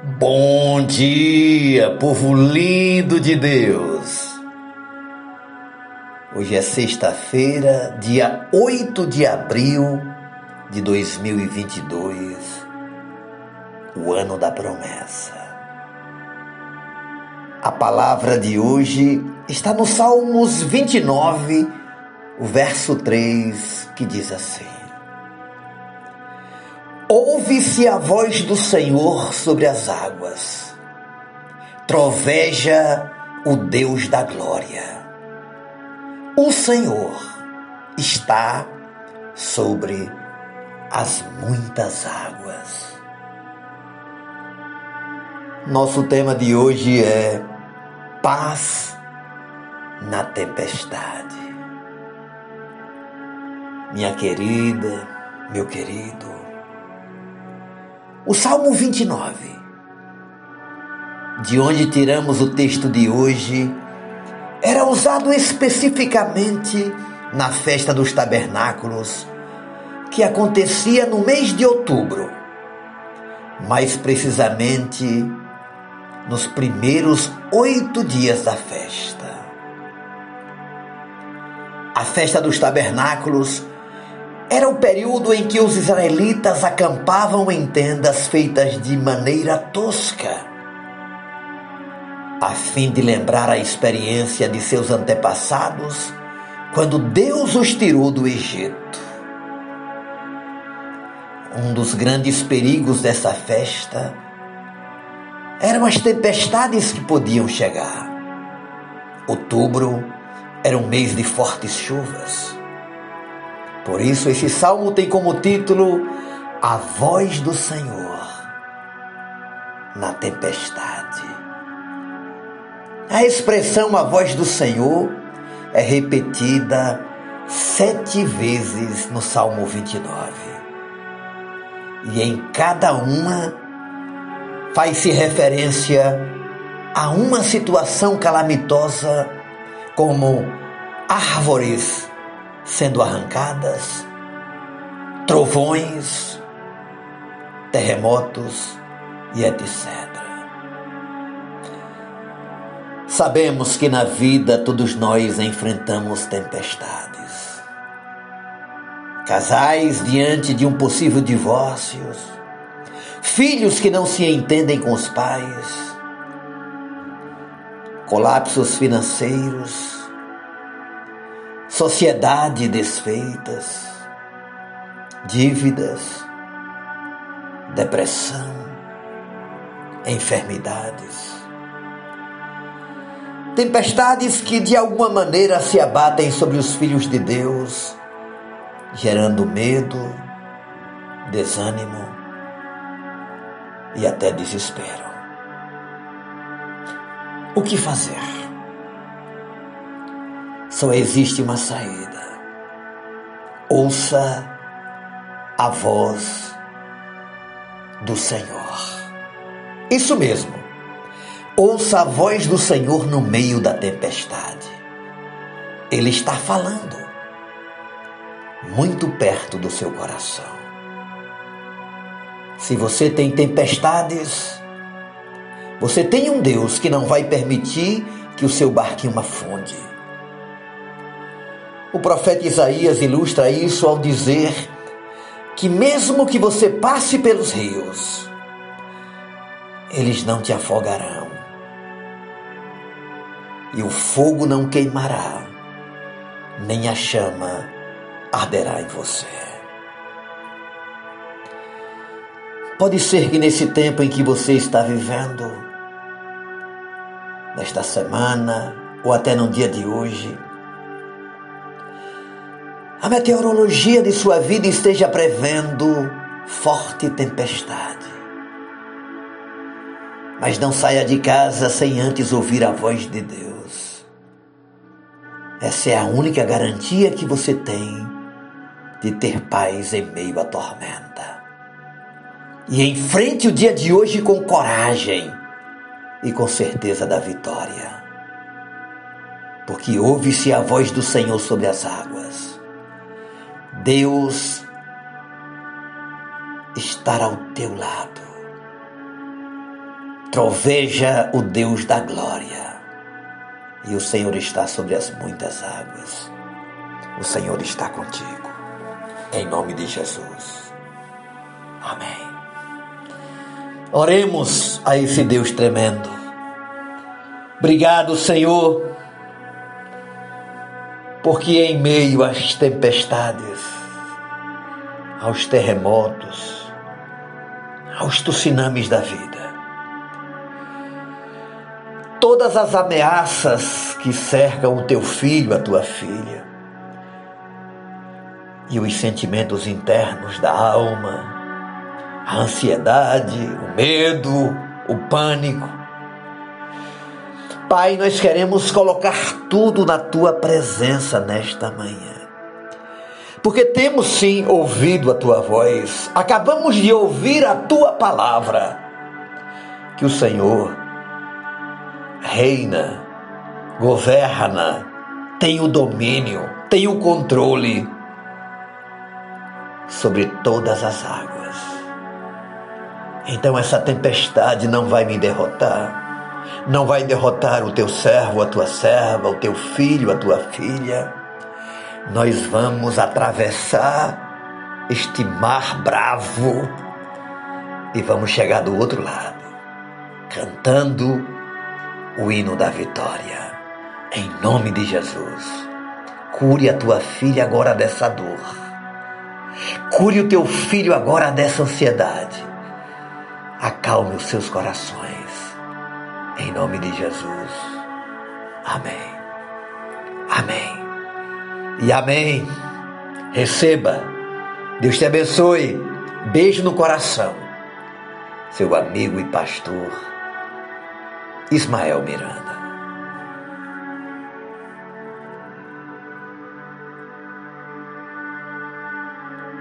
Bom dia, povo lindo de Deus! Hoje é sexta-feira, dia 8 de abril de 2022, o ano da promessa. A palavra de hoje está no Salmos 29, o verso 3, que diz assim: Ouve-se a voz do Senhor sobre as águas. Troveja o Deus da glória. O Senhor está sobre as muitas águas. Nosso tema de hoje é paz na tempestade. Minha querida, meu querido, o Salmo 29, de onde tiramos o texto de hoje, era usado especificamente na festa dos tabernáculos, que acontecia no mês de outubro, mais precisamente nos primeiros oito dias da festa. A festa dos tabernáculos era o período em que os israelitas acampavam em tendas feitas de maneira tosca, a fim de lembrar a experiência de seus antepassados quando Deus os tirou do Egito. Um dos grandes perigos dessa festa eram as tempestades que podiam chegar. Outubro era um mês de fortes chuvas. Por isso, esse salmo tem como título A Voz do Senhor na Tempestade. A expressão A Voz do Senhor é repetida sete vezes no Salmo 29. E em cada uma faz-se referência a uma situação calamitosa, como árvores sendo arrancadas, trovões, terremotos e etc. Sabemos que na vida todos nós enfrentamos tempestades. Casais diante de um possível divórcio, filhos que não se entendem com os pais, colapsos financeiros, sociedade desfeitas, dívidas, depressão, enfermidades. Tempestades que de alguma maneira se abatem sobre os filhos de Deus, gerando medo, desânimo e até desespero. O que fazer? Só existe uma saída. Ouça a voz do Senhor. Isso mesmo. Ouça a voz do Senhor no meio da tempestade. Ele está falando muito perto do seu coração. Se você tem tempestades, você tem um Deus que não vai permitir que o seu barquinho afunde. O profeta Isaías ilustra isso ao dizer que, mesmo que você passe pelos rios, eles não te afogarão, e o fogo não queimará, nem a chama arderá em você. Pode ser que nesse tempo em que você está vivendo, nesta semana ou até no dia de hoje, a meteorologia de sua vida esteja prevendo forte tempestade. Mas não saia de casa sem antes ouvir a voz de Deus. Essa é a única garantia que você tem de ter paz em meio à tormenta. E enfrente o dia de hoje com coragem e com certeza da vitória. Porque ouve-se a voz do Senhor sobre as águas Deus estar ao teu lado. Troveja o Deus da glória. E o Senhor está sobre as muitas águas. O Senhor está contigo. Em nome de Jesus. Amém. Oremos a esse Deus tremendo. Obrigado, Senhor, porque em meio às tempestades, aos terremotos, aos tsunamis da vida, todas as ameaças que cercam o teu filho, a tua filha, e os sentimentos internos da alma, a ansiedade, o medo, o pânico. Pai, nós queremos colocar tudo na tua presença nesta manhã. Porque temos sim ouvido a tua voz, acabamos de ouvir a tua palavra, que o Senhor reina, governa, tem o domínio, tem o controle sobre todas as águas. Então essa tempestade não vai me derrotar, não vai derrotar o teu servo, a tua serva, o teu filho, a tua filha. Nós vamos atravessar este mar bravo e vamos chegar do outro lado, cantando o hino da vitória. Em nome de Jesus, cure a tua filha agora dessa dor Cure o teu filho agora dessa ansiedade. Acalme os seus corações. Em nome de Jesus. Amém. Amém. E amém. Receba. Deus te abençoe. Beijo no coração. Seu amigo e pastor Ismael Miranda.